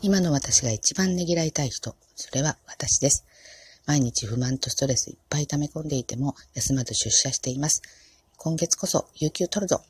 今の私が一番ねぎらいたい人、それは私です。毎日不満とストレスいっぱい溜め込んでいても休まず出社しています。今月こそ有給取るぞ